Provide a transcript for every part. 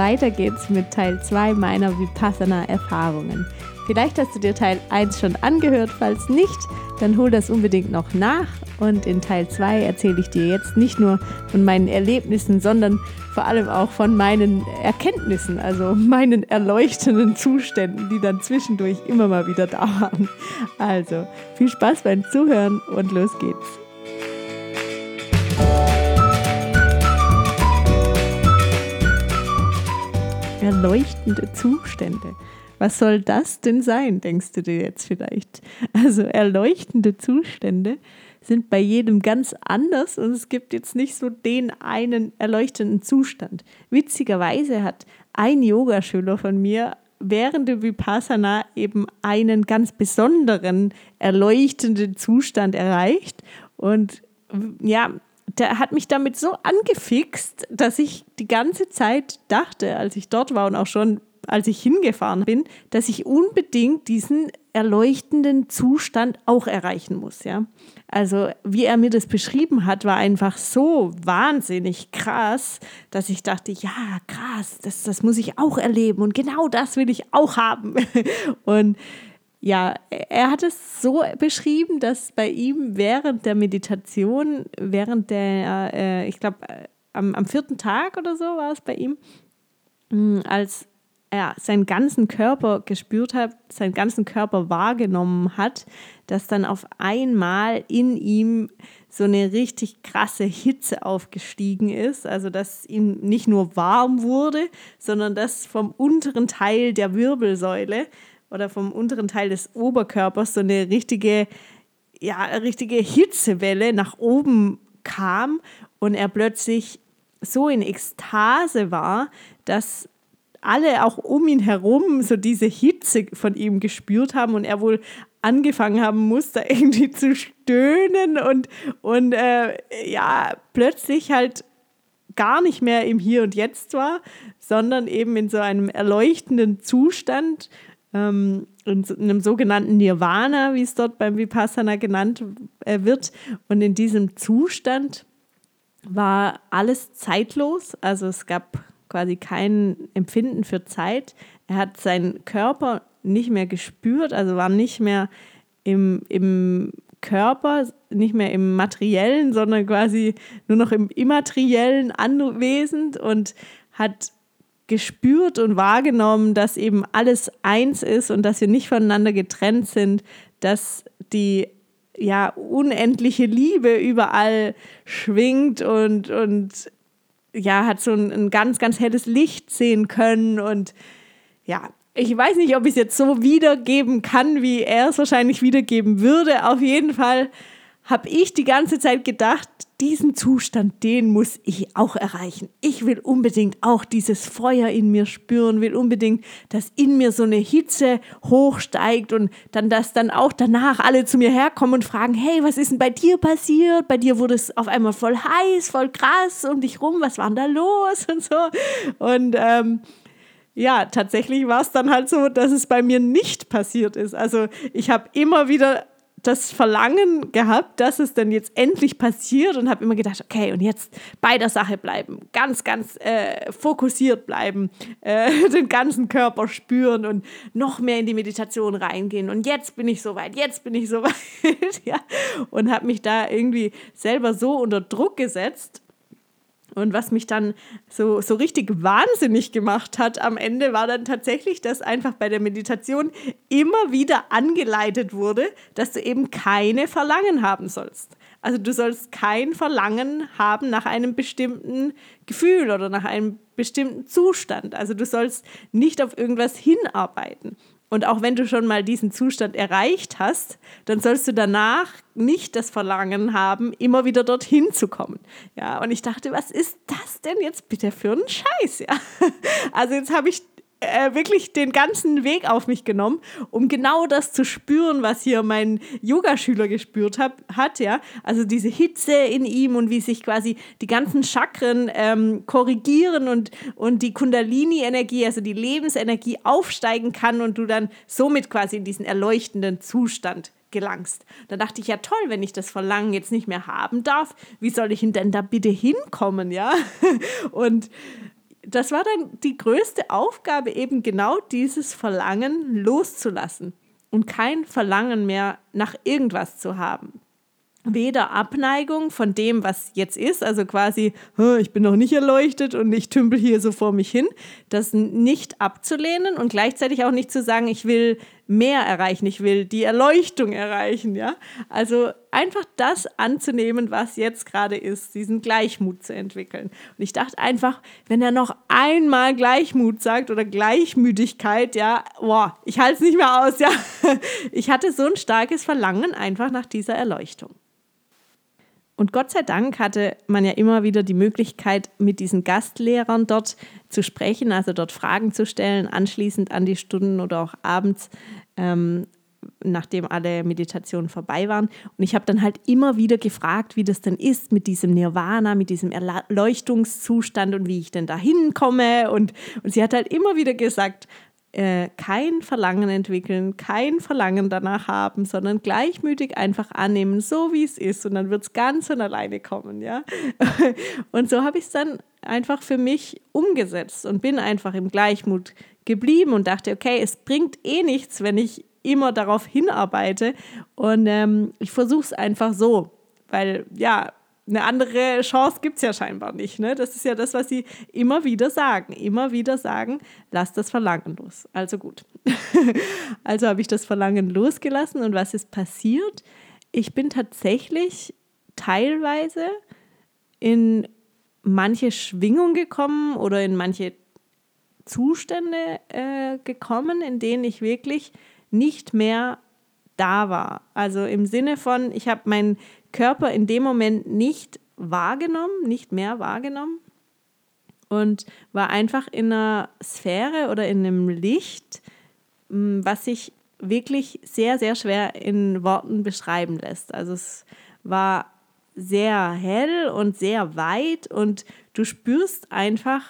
weiter geht's mit Teil 2 meiner Vipassana-Erfahrungen. Vielleicht hast du dir Teil 1 schon angehört, falls nicht, dann hol das unbedingt noch nach. Und in Teil 2 erzähle ich dir jetzt nicht nur von meinen Erlebnissen, sondern vor allem auch von meinen Erkenntnissen, also meinen erleuchtenden Zuständen, die dann zwischendurch immer mal wieder da waren. Also viel Spaß beim Zuhören und los geht's. Erleuchtende Zustände. Was soll das denn sein, denkst du dir jetzt vielleicht? Also erleuchtende Zustände sind bei jedem ganz anders und es gibt jetzt nicht so den einen erleuchtenden Zustand. Witzigerweise hat ein Yogaschüler von mir während der Vipassana eben einen ganz besonderen erleuchtenden Zustand erreicht und ja, der hat mich damit so angefixt, dass ich die ganze Zeit dachte, als ich dort war und auch schon als ich hingefahren bin, dass ich unbedingt diesen erleuchtenden Zustand auch erreichen muss. Ja? Also wie er mir das beschrieben hat, war einfach so wahnsinnig krass, dass ich dachte, ja, krass, das, das muss ich auch erleben und genau das will ich auch haben. Und ja, er hat es so beschrieben, dass bei ihm während der Meditation, während der, äh, ich glaube, äh, am, am vierten Tag oder so war es bei ihm, als er seinen ganzen Körper gespürt hat, seinen ganzen Körper wahrgenommen hat, dass dann auf einmal in ihm so eine richtig krasse Hitze aufgestiegen ist. Also dass ihm nicht nur warm wurde, sondern dass vom unteren Teil der Wirbelsäule oder vom unteren Teil des Oberkörpers so eine richtige, ja, richtige Hitzewelle nach oben kam und er plötzlich so in Ekstase war, dass alle auch um ihn herum so diese Hitze von ihm gespürt haben und er wohl angefangen haben muss, da irgendwie zu stöhnen und, und äh, ja, plötzlich halt gar nicht mehr im Hier und Jetzt war, sondern eben in so einem erleuchtenden Zustand, in einem sogenannten Nirvana, wie es dort beim Vipassana genannt äh, wird. Und in diesem Zustand war alles zeitlos, also es gab quasi kein Empfinden für Zeit. Er hat seinen Körper nicht mehr gespürt, also war nicht mehr im, im Körper, nicht mehr im materiellen, sondern quasi nur noch im immateriellen anwesend und hat gespürt und wahrgenommen, dass eben alles eins ist und dass wir nicht voneinander getrennt sind, dass die ja unendliche Liebe überall schwingt und, und ja, hat so ein, ein ganz, ganz helles Licht sehen können und ja, ich weiß nicht, ob ich es jetzt so wiedergeben kann, wie er es wahrscheinlich wiedergeben würde. Auf jeden Fall habe ich die ganze Zeit gedacht, diesen Zustand, den muss ich auch erreichen. Ich will unbedingt auch dieses Feuer in mir spüren, will unbedingt, dass in mir so eine Hitze hochsteigt und dann, dass dann auch danach alle zu mir herkommen und fragen, hey, was ist denn bei dir passiert? Bei dir wurde es auf einmal voll heiß, voll krass um dich rum, was war denn da los und so. Und ähm, ja, tatsächlich war es dann halt so, dass es bei mir nicht passiert ist. Also ich habe immer wieder das Verlangen gehabt, dass es dann jetzt endlich passiert und habe immer gedacht, okay, und jetzt bei der Sache bleiben, ganz, ganz äh, fokussiert bleiben, äh, den ganzen Körper spüren und noch mehr in die Meditation reingehen. Und jetzt bin ich soweit, jetzt bin ich soweit, ja, und habe mich da irgendwie selber so unter Druck gesetzt und was mich dann so, so richtig wahnsinnig gemacht hat am Ende, war dann tatsächlich, dass einfach bei der Meditation immer wieder angeleitet wurde, dass du eben keine Verlangen haben sollst. Also du sollst kein Verlangen haben nach einem bestimmten Gefühl oder nach einem bestimmten Zustand. Also du sollst nicht auf irgendwas hinarbeiten. Und auch wenn du schon mal diesen Zustand erreicht hast, dann sollst du danach nicht das Verlangen haben, immer wieder dorthin zu kommen. Ja, und ich dachte, was ist das denn jetzt bitte für ein Scheiß? Ja, also jetzt habe ich äh, wirklich den ganzen Weg auf mich genommen, um genau das zu spüren, was hier mein Yogaschüler gespürt hab, hat, ja. Also diese Hitze in ihm und wie sich quasi die ganzen Chakren ähm, korrigieren und, und die Kundalini-Energie, also die Lebensenergie aufsteigen kann und du dann somit quasi in diesen erleuchtenden Zustand gelangst. Da dachte ich, ja toll, wenn ich das Verlangen jetzt nicht mehr haben darf, wie soll ich denn da bitte hinkommen, ja? Und das war dann die größte Aufgabe, eben genau dieses Verlangen loszulassen und kein Verlangen mehr nach irgendwas zu haben. Weder Abneigung von dem, was jetzt ist, also quasi, ich bin noch nicht erleuchtet und ich tümpel hier so vor mich hin, das nicht abzulehnen und gleichzeitig auch nicht zu sagen, ich will mehr erreichen, ich will die Erleuchtung erreichen, ja? Also einfach das anzunehmen, was jetzt gerade ist, diesen Gleichmut zu entwickeln. Und ich dachte einfach, wenn er noch einmal Gleichmut sagt oder Gleichmütigkeit, ja, boah, ich halte es nicht mehr aus, ja. Ich hatte so ein starkes Verlangen einfach nach dieser Erleuchtung. Und Gott sei Dank hatte man ja immer wieder die Möglichkeit, mit diesen Gastlehrern dort zu sprechen, also dort Fragen zu stellen, anschließend an die Stunden oder auch abends, ähm, nachdem alle Meditationen vorbei waren. Und ich habe dann halt immer wieder gefragt, wie das denn ist mit diesem Nirvana, mit diesem Erleuchtungszustand und wie ich denn da hinkomme. Und, und sie hat halt immer wieder gesagt, äh, kein Verlangen entwickeln, kein Verlangen danach haben, sondern gleichmütig einfach annehmen, so wie es ist. Und dann wird es ganz von alleine kommen, ja. Und so habe ich es dann einfach für mich umgesetzt und bin einfach im Gleichmut geblieben und dachte, okay, es bringt eh nichts, wenn ich immer darauf hinarbeite. Und ähm, ich versuche es einfach so. Weil ja, eine andere Chance gibt es ja scheinbar nicht. Ne? Das ist ja das, was sie immer wieder sagen. Immer wieder sagen, lass das Verlangen los. Also gut. also habe ich das Verlangen losgelassen und was ist passiert? Ich bin tatsächlich teilweise in manche Schwingung gekommen oder in manche Zustände äh, gekommen, in denen ich wirklich nicht mehr da war. Also im Sinne von, ich habe mein Körper in dem Moment nicht wahrgenommen, nicht mehr wahrgenommen und war einfach in einer Sphäre oder in einem Licht, mm, was sich wirklich sehr, sehr schwer in Worten beschreiben lässt. Also es war sehr hell und sehr weit und du spürst einfach,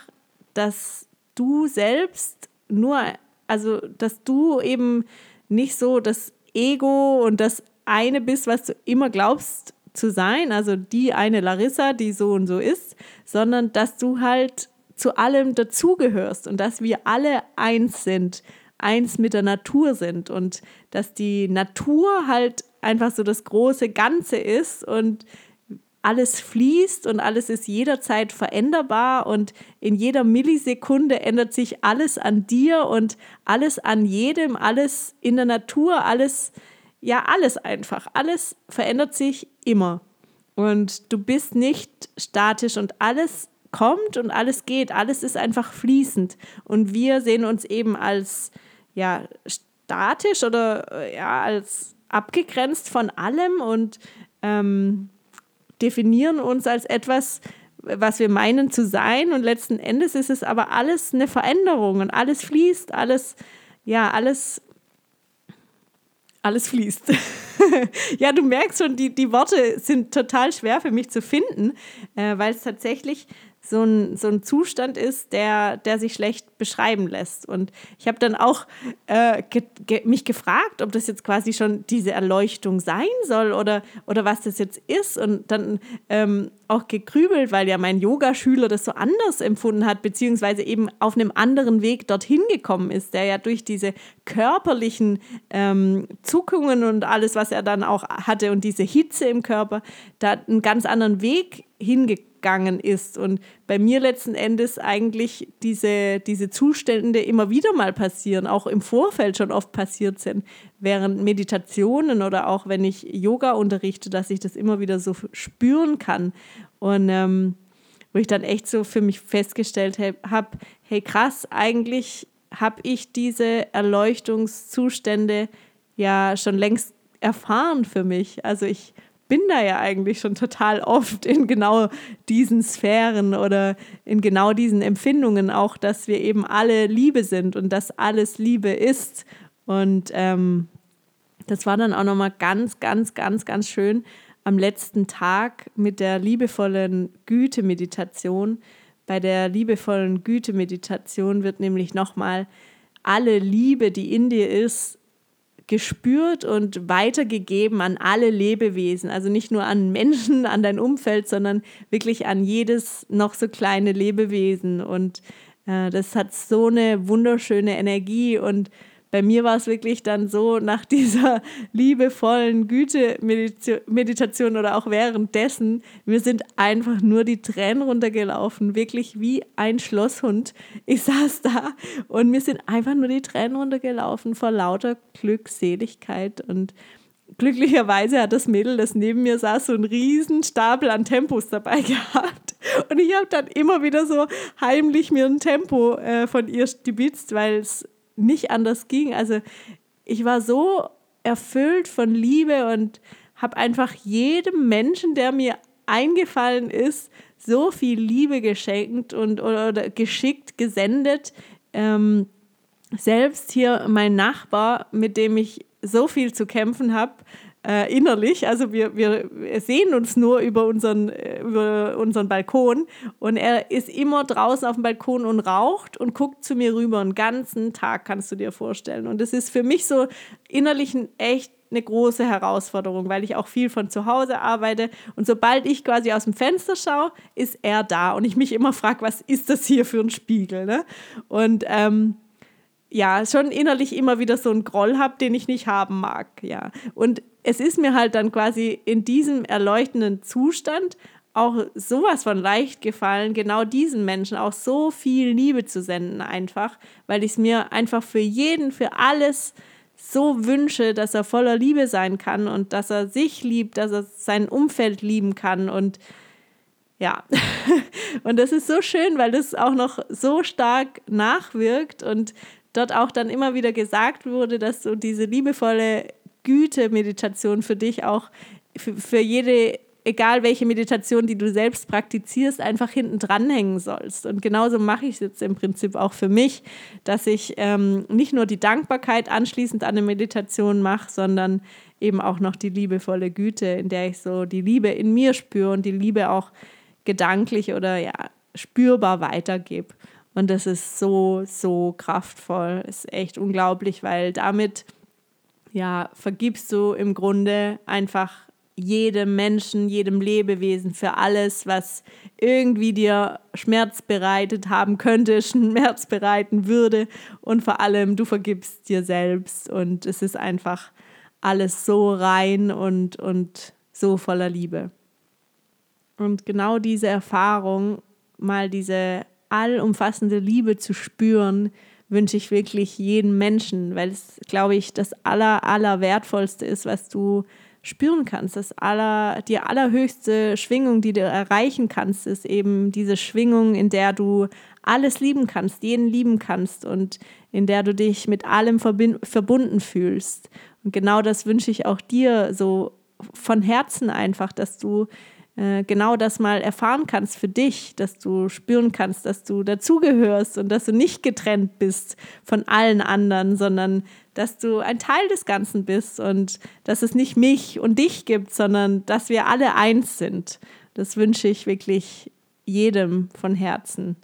dass du selbst nur, also dass du eben nicht so das Ego und das eine bist, was du immer glaubst zu sein, also die eine Larissa, die so und so ist, sondern dass du halt zu allem dazugehörst und dass wir alle eins sind, eins mit der Natur sind und dass die Natur halt einfach so das große Ganze ist und alles fließt und alles ist jederzeit veränderbar und in jeder Millisekunde ändert sich alles an dir und alles an jedem, alles in der Natur, alles ja, alles einfach. Alles verändert sich immer. Und du bist nicht statisch und alles kommt und alles geht. Alles ist einfach fließend. Und wir sehen uns eben als ja, statisch oder äh, ja, als abgegrenzt von allem und ähm, definieren uns als etwas, was wir meinen zu sein. Und letzten Endes ist es aber alles eine Veränderung und alles fließt, alles, ja, alles alles fließt. ja, du merkst schon, die, die Worte sind total schwer für mich zu finden, äh, weil es tatsächlich so ein, so ein Zustand ist, der, der sich schlecht beschreiben lässt. Und ich habe dann auch äh, ge ge mich gefragt, ob das jetzt quasi schon diese Erleuchtung sein soll oder, oder was das jetzt ist. Und dann ähm, auch gegrübelt, weil ja mein Yogaschüler das so anders empfunden hat, beziehungsweise eben auf einem anderen Weg dorthin gekommen ist, der ja durch diese körperlichen ähm, Zuckungen und alles, was er dann auch hatte und diese Hitze im Körper, da einen ganz anderen Weg hingekommen gegangen ist. Und bei mir letzten Endes eigentlich diese, diese Zustände immer wieder mal passieren, auch im Vorfeld schon oft passiert sind, während Meditationen oder auch wenn ich Yoga unterrichte, dass ich das immer wieder so spüren kann. Und ähm, wo ich dann echt so für mich festgestellt habe, hey krass, eigentlich habe ich diese Erleuchtungszustände ja schon längst erfahren für mich. Also ich bin da ja eigentlich schon total oft in genau diesen Sphären oder in genau diesen Empfindungen auch, dass wir eben alle Liebe sind und dass alles Liebe ist. Und ähm, das war dann auch nochmal ganz, ganz, ganz, ganz schön am letzten Tag mit der liebevollen Güte-Meditation. Bei der liebevollen Güte-Meditation wird nämlich nochmal alle Liebe, die in dir ist, gespürt und weitergegeben an alle Lebewesen. Also nicht nur an Menschen, an dein Umfeld, sondern wirklich an jedes noch so kleine Lebewesen. Und äh, das hat so eine wunderschöne Energie und bei mir war es wirklich dann so, nach dieser liebevollen Güte-Meditation oder auch währenddessen, mir sind einfach nur die Tränen runtergelaufen, wirklich wie ein Schlosshund. Ich saß da und mir sind einfach nur die Tränen runtergelaufen vor lauter Glückseligkeit und glücklicherweise hat das Mädel, das neben mir saß, so einen riesen Stapel an Tempos dabei gehabt. Und ich habe dann immer wieder so heimlich mir ein Tempo äh, von ihr stibitzt, weil es nicht anders ging. Also ich war so erfüllt von Liebe und habe einfach jedem Menschen, der mir eingefallen ist, so viel Liebe geschenkt und oder, geschickt gesendet. Ähm, selbst hier mein Nachbar, mit dem ich so viel zu kämpfen habe, äh, innerlich. Also wir, wir sehen uns nur über unseren, äh, über unseren Balkon und er ist immer draußen auf dem Balkon und raucht und guckt zu mir rüber. einen ganzen Tag kannst du dir vorstellen. Und das ist für mich so innerlich ein echt eine große Herausforderung, weil ich auch viel von zu Hause arbeite. Und sobald ich quasi aus dem Fenster schaue, ist er da. Und ich mich immer frage, was ist das hier für ein Spiegel? Ne? Und ähm, ja, schon innerlich immer wieder so einen Groll habe, den ich nicht haben mag. Ja. Und es ist mir halt dann quasi in diesem erleuchtenden Zustand auch sowas von leicht gefallen, genau diesen Menschen auch so viel Liebe zu senden, einfach, weil ich es mir einfach für jeden, für alles so wünsche, dass er voller Liebe sein kann und dass er sich liebt, dass er sein Umfeld lieben kann und ja, und das ist so schön, weil das auch noch so stark nachwirkt und dort auch dann immer wieder gesagt wurde, dass du diese liebevolle Güte-Meditation für dich auch für, für jede egal welche Meditation, die du selbst praktizierst, einfach hinten dranhängen sollst. Und genauso mache ich es jetzt im Prinzip auch für mich, dass ich ähm, nicht nur die Dankbarkeit anschließend an eine Meditation mache, sondern eben auch noch die liebevolle Güte, in der ich so die Liebe in mir spüre und die Liebe auch gedanklich oder ja spürbar weitergebe. Und das ist so, so kraftvoll. Ist echt unglaublich, weil damit ja, vergibst du im Grunde einfach jedem Menschen, jedem Lebewesen für alles, was irgendwie dir Schmerz bereitet haben könnte, Schmerz bereiten würde. Und vor allem, du vergibst dir selbst. Und es ist einfach alles so rein und, und so voller Liebe. Und genau diese Erfahrung, mal diese allumfassende Liebe zu spüren, wünsche ich wirklich jedem Menschen, weil es, glaube ich, das aller, aller wertvollste ist, was du spüren kannst. Das aller, die allerhöchste Schwingung, die du erreichen kannst, ist eben diese Schwingung, in der du alles lieben kannst, jeden lieben kannst und in der du dich mit allem verbunden fühlst. Und genau das wünsche ich auch dir so von Herzen einfach, dass du äh, genau das mal erfahren kannst für dich, dass du spüren kannst, dass du dazugehörst und dass du nicht getrennt bist von allen anderen, sondern dass du ein Teil des Ganzen bist und dass es nicht mich und dich gibt, sondern dass wir alle eins sind. Das wünsche ich wirklich jedem von Herzen.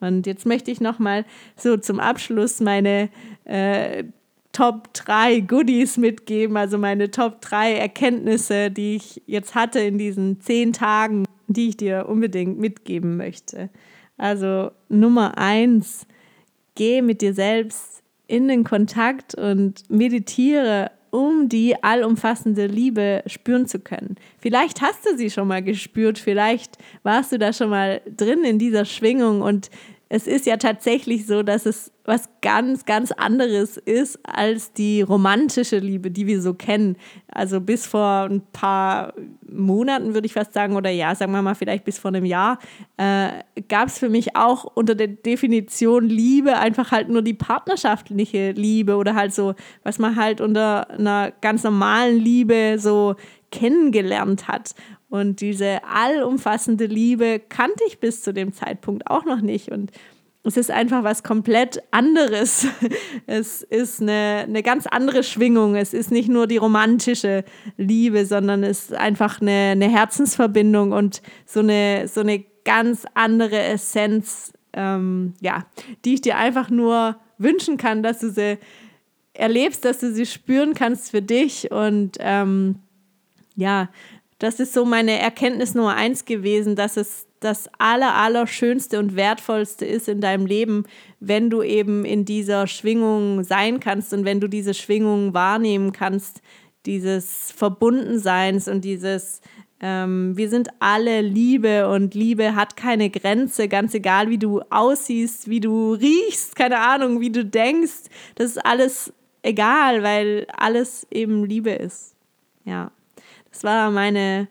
Und jetzt möchte ich noch mal so zum Abschluss meine äh, Top 3 Goodies mitgeben, also meine Top 3 Erkenntnisse, die ich jetzt hatte in diesen zehn Tagen, die ich dir unbedingt mitgeben möchte. Also Nummer 1, geh mit dir selbst in den Kontakt und meditiere, um die allumfassende Liebe spüren zu können. Vielleicht hast du sie schon mal gespürt, vielleicht warst du da schon mal drin in dieser Schwingung und es ist ja tatsächlich so, dass es was ganz, ganz anderes ist als die romantische Liebe, die wir so kennen. Also bis vor ein paar Monaten würde ich fast sagen, oder ja, sagen wir mal vielleicht bis vor einem Jahr, äh, gab es für mich auch unter der Definition Liebe einfach halt nur die partnerschaftliche Liebe oder halt so, was man halt unter einer ganz normalen Liebe so kennengelernt hat. Und diese allumfassende Liebe kannte ich bis zu dem Zeitpunkt auch noch nicht. Und es ist einfach was komplett anderes. Es ist eine, eine ganz andere Schwingung. Es ist nicht nur die romantische Liebe, sondern es ist einfach eine, eine Herzensverbindung und so eine, so eine ganz andere Essenz, ähm, ja, die ich dir einfach nur wünschen kann, dass du sie erlebst, dass du sie spüren kannst für dich. Und ähm, ja, das ist so meine Erkenntnis Nummer eins gewesen, dass es das aller, aller und wertvollste ist in deinem Leben, wenn du eben in dieser Schwingung sein kannst und wenn du diese Schwingung wahrnehmen kannst, dieses Verbundenseins und dieses ähm, wir sind alle Liebe und Liebe hat keine Grenze, ganz egal wie du aussiehst, wie du riechst, keine Ahnung, wie du denkst, das ist alles egal, weil alles eben Liebe ist. Ja, das war meine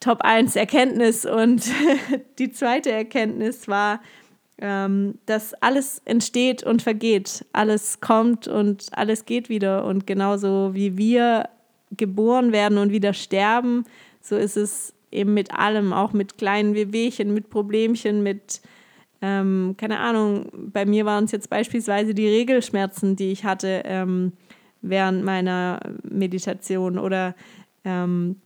Top 1 Erkenntnis. Und die zweite Erkenntnis war, ähm, dass alles entsteht und vergeht. Alles kommt und alles geht wieder. Und genauso wie wir geboren werden und wieder sterben, so ist es eben mit allem, auch mit kleinen Wehwehchen, mit Problemchen, mit, ähm, keine Ahnung, bei mir waren es jetzt beispielsweise die Regelschmerzen, die ich hatte ähm, während meiner Meditation oder ähm,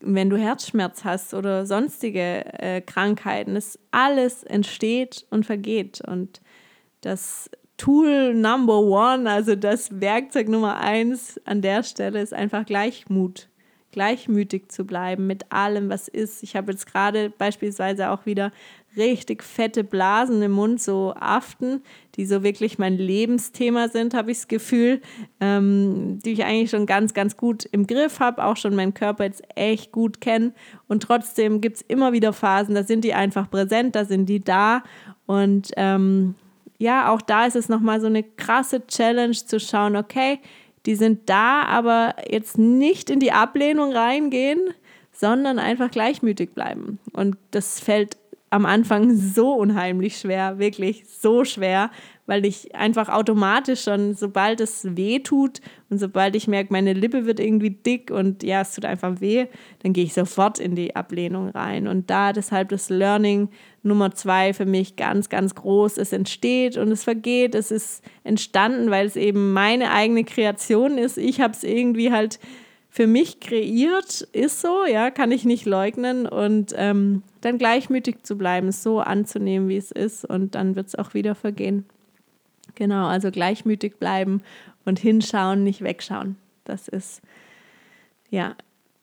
wenn du Herzschmerz hast oder sonstige äh, Krankheiten, es alles entsteht und vergeht. Und das Tool Number One, also das Werkzeug Nummer eins an der Stelle ist einfach Gleichmut. Gleichmütig zu bleiben mit allem, was ist. Ich habe jetzt gerade beispielsweise auch wieder richtig fette Blasen im Mund, so Aften, die so wirklich mein Lebensthema sind, habe ich das Gefühl, ähm, die ich eigentlich schon ganz, ganz gut im Griff habe, auch schon meinen Körper jetzt echt gut kenne. Und trotzdem gibt es immer wieder Phasen, da sind die einfach präsent, da sind die da. Und ähm, ja, auch da ist es nochmal so eine krasse Challenge zu schauen, okay, die sind da, aber jetzt nicht in die Ablehnung reingehen, sondern einfach gleichmütig bleiben. Und das fällt am Anfang so unheimlich schwer, wirklich so schwer, weil ich einfach automatisch schon, sobald es weh tut und sobald ich merke, meine Lippe wird irgendwie dick und ja, es tut einfach weh, dann gehe ich sofort in die Ablehnung rein. Und da deshalb das Learning Nummer zwei für mich ganz, ganz groß. Es entsteht und es vergeht. Es ist entstanden, weil es eben meine eigene Kreation ist. Ich habe es irgendwie halt für mich kreiert, ist so, ja, kann ich nicht leugnen und ähm, dann gleichmütig zu bleiben, so anzunehmen, wie es ist und dann wird es auch wieder vergehen. Genau, also gleichmütig bleiben und hinschauen, nicht wegschauen. Das ist ja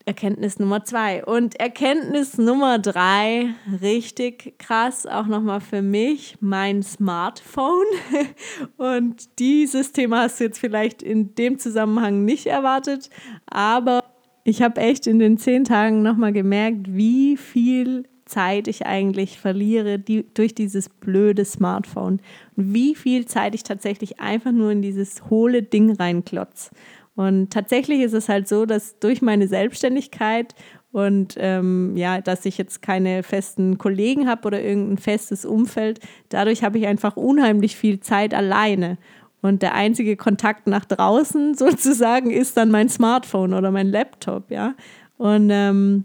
Erkenntnis Nummer zwei. Und Erkenntnis Nummer drei, richtig krass, auch nochmal für mich, mein Smartphone. Und dieses Thema hast du jetzt vielleicht in dem Zusammenhang nicht erwartet, aber ich habe echt in den zehn Tagen nochmal gemerkt, wie viel Zeit ich eigentlich verliere die, durch dieses blöde Smartphone und wie viel Zeit ich tatsächlich einfach nur in dieses hohle Ding reinklotz. Und tatsächlich ist es halt so, dass durch meine Selbstständigkeit und ähm, ja, dass ich jetzt keine festen Kollegen habe oder irgendein festes Umfeld, dadurch habe ich einfach unheimlich viel Zeit alleine. Und der einzige Kontakt nach draußen sozusagen ist dann mein Smartphone oder mein Laptop, ja. Und ähm,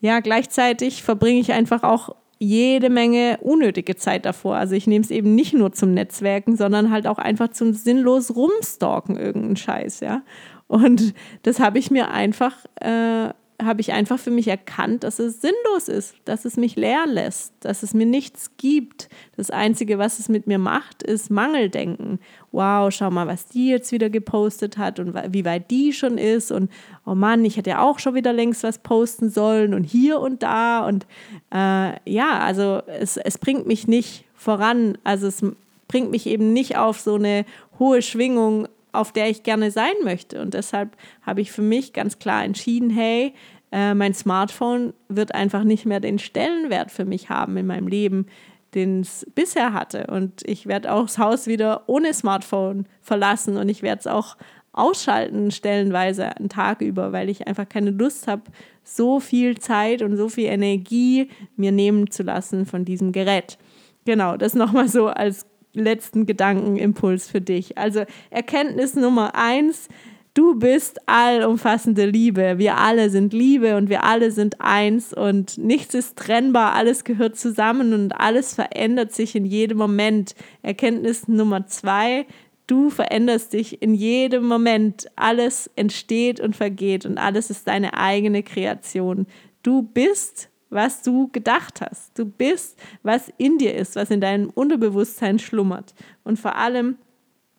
ja, gleichzeitig verbringe ich einfach auch jede Menge unnötige Zeit davor. Also ich nehme es eben nicht nur zum Netzwerken, sondern halt auch einfach zum sinnlos rumstalken, irgendeinen Scheiß, ja. Und das habe ich mir einfach äh, habe ich einfach für mich erkannt, dass es sinnlos ist, dass es mich leer lässt, dass es mir nichts gibt. Das Einzige, was es mit mir macht, ist Mangeldenken. Wow, schau mal, was die jetzt wieder gepostet hat und wie weit die schon ist. Und oh Mann, ich hätte ja auch schon wieder längst was posten sollen und hier und da. Und äh, ja, also es, es bringt mich nicht voran. Also es bringt mich eben nicht auf so eine hohe Schwingung auf der ich gerne sein möchte. Und deshalb habe ich für mich ganz klar entschieden, hey, äh, mein Smartphone wird einfach nicht mehr den Stellenwert für mich haben in meinem Leben, den es bisher hatte. Und ich werde auch das Haus wieder ohne Smartphone verlassen und ich werde es auch ausschalten, stellenweise einen Tag über, weil ich einfach keine Lust habe, so viel Zeit und so viel Energie mir nehmen zu lassen von diesem Gerät. Genau, das nochmal so als letzten Gedankenimpuls für dich. Also Erkenntnis Nummer eins, du bist allumfassende Liebe. Wir alle sind Liebe und wir alle sind eins und nichts ist trennbar, alles gehört zusammen und alles verändert sich in jedem Moment. Erkenntnis Nummer zwei, du veränderst dich in jedem Moment. Alles entsteht und vergeht und alles ist deine eigene Kreation. Du bist was du gedacht hast. Du bist, was in dir ist, was in deinem Unterbewusstsein schlummert. Und vor allem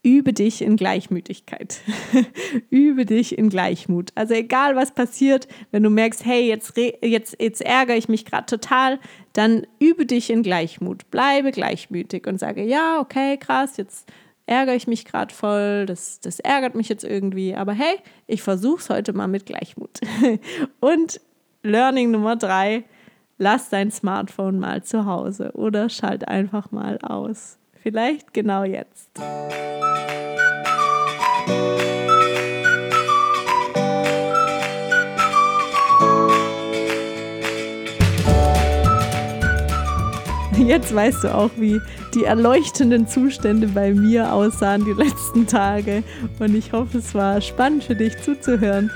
übe dich in Gleichmütigkeit. übe dich in Gleichmut. Also egal was passiert, wenn du merkst, hey, jetzt, jetzt, jetzt ärgere ich mich gerade total, dann übe dich in Gleichmut. Bleibe gleichmütig und sage, ja, okay, krass, jetzt ärgere ich mich gerade voll, das, das ärgert mich jetzt irgendwie, aber hey, ich versuche es heute mal mit Gleichmut. und Learning Nummer drei, lass dein Smartphone mal zu Hause oder schalt einfach mal aus. Vielleicht genau jetzt. Jetzt weißt du auch, wie die erleuchtenden Zustände bei mir aussahen die letzten Tage. Und ich hoffe, es war spannend für dich zuzuhören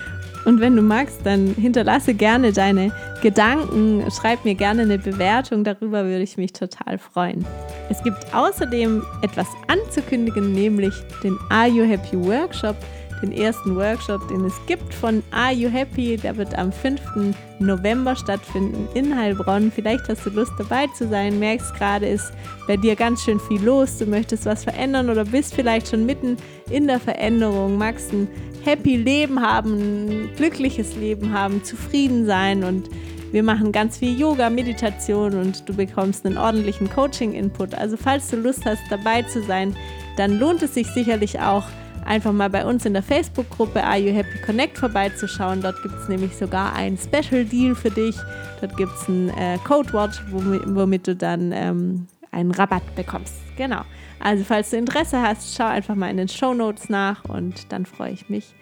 und wenn du magst, dann hinterlasse gerne deine Gedanken, schreib mir gerne eine Bewertung, darüber würde ich mich total freuen. Es gibt außerdem etwas anzukündigen, nämlich den Are You Happy Workshop den ersten Workshop, den es gibt von Are You Happy. Der wird am 5. November stattfinden in Heilbronn. Vielleicht hast du Lust dabei zu sein, merkst gerade, ist bei dir ganz schön viel los. Du möchtest was verändern oder bist vielleicht schon mitten in der Veränderung, magst ein happy Leben haben, ein glückliches Leben haben, zufrieden sein und wir machen ganz viel Yoga, Meditation und du bekommst einen ordentlichen Coaching-Input. Also falls du Lust hast, dabei zu sein, dann lohnt es sich sicherlich auch, einfach mal bei uns in der Facebook-Gruppe Are You Happy Connect vorbeizuschauen. Dort gibt es nämlich sogar einen Special Deal für dich. Dort gibt es ein äh, Codewort, womit, womit, du dann ähm, einen Rabatt bekommst. Genau. Also falls du Interesse hast, schau einfach mal in den Show Notes nach und dann freue ich mich,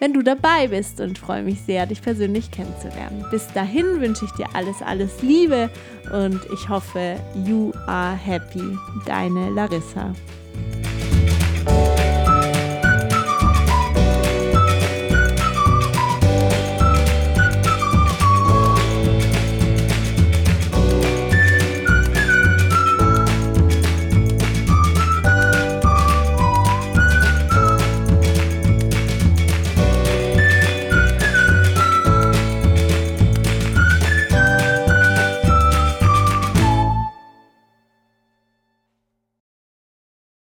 wenn du dabei bist und freue mich sehr, dich persönlich kennenzulernen. Bis dahin wünsche ich dir alles, alles Liebe und ich hoffe, you are happy. Deine Larissa.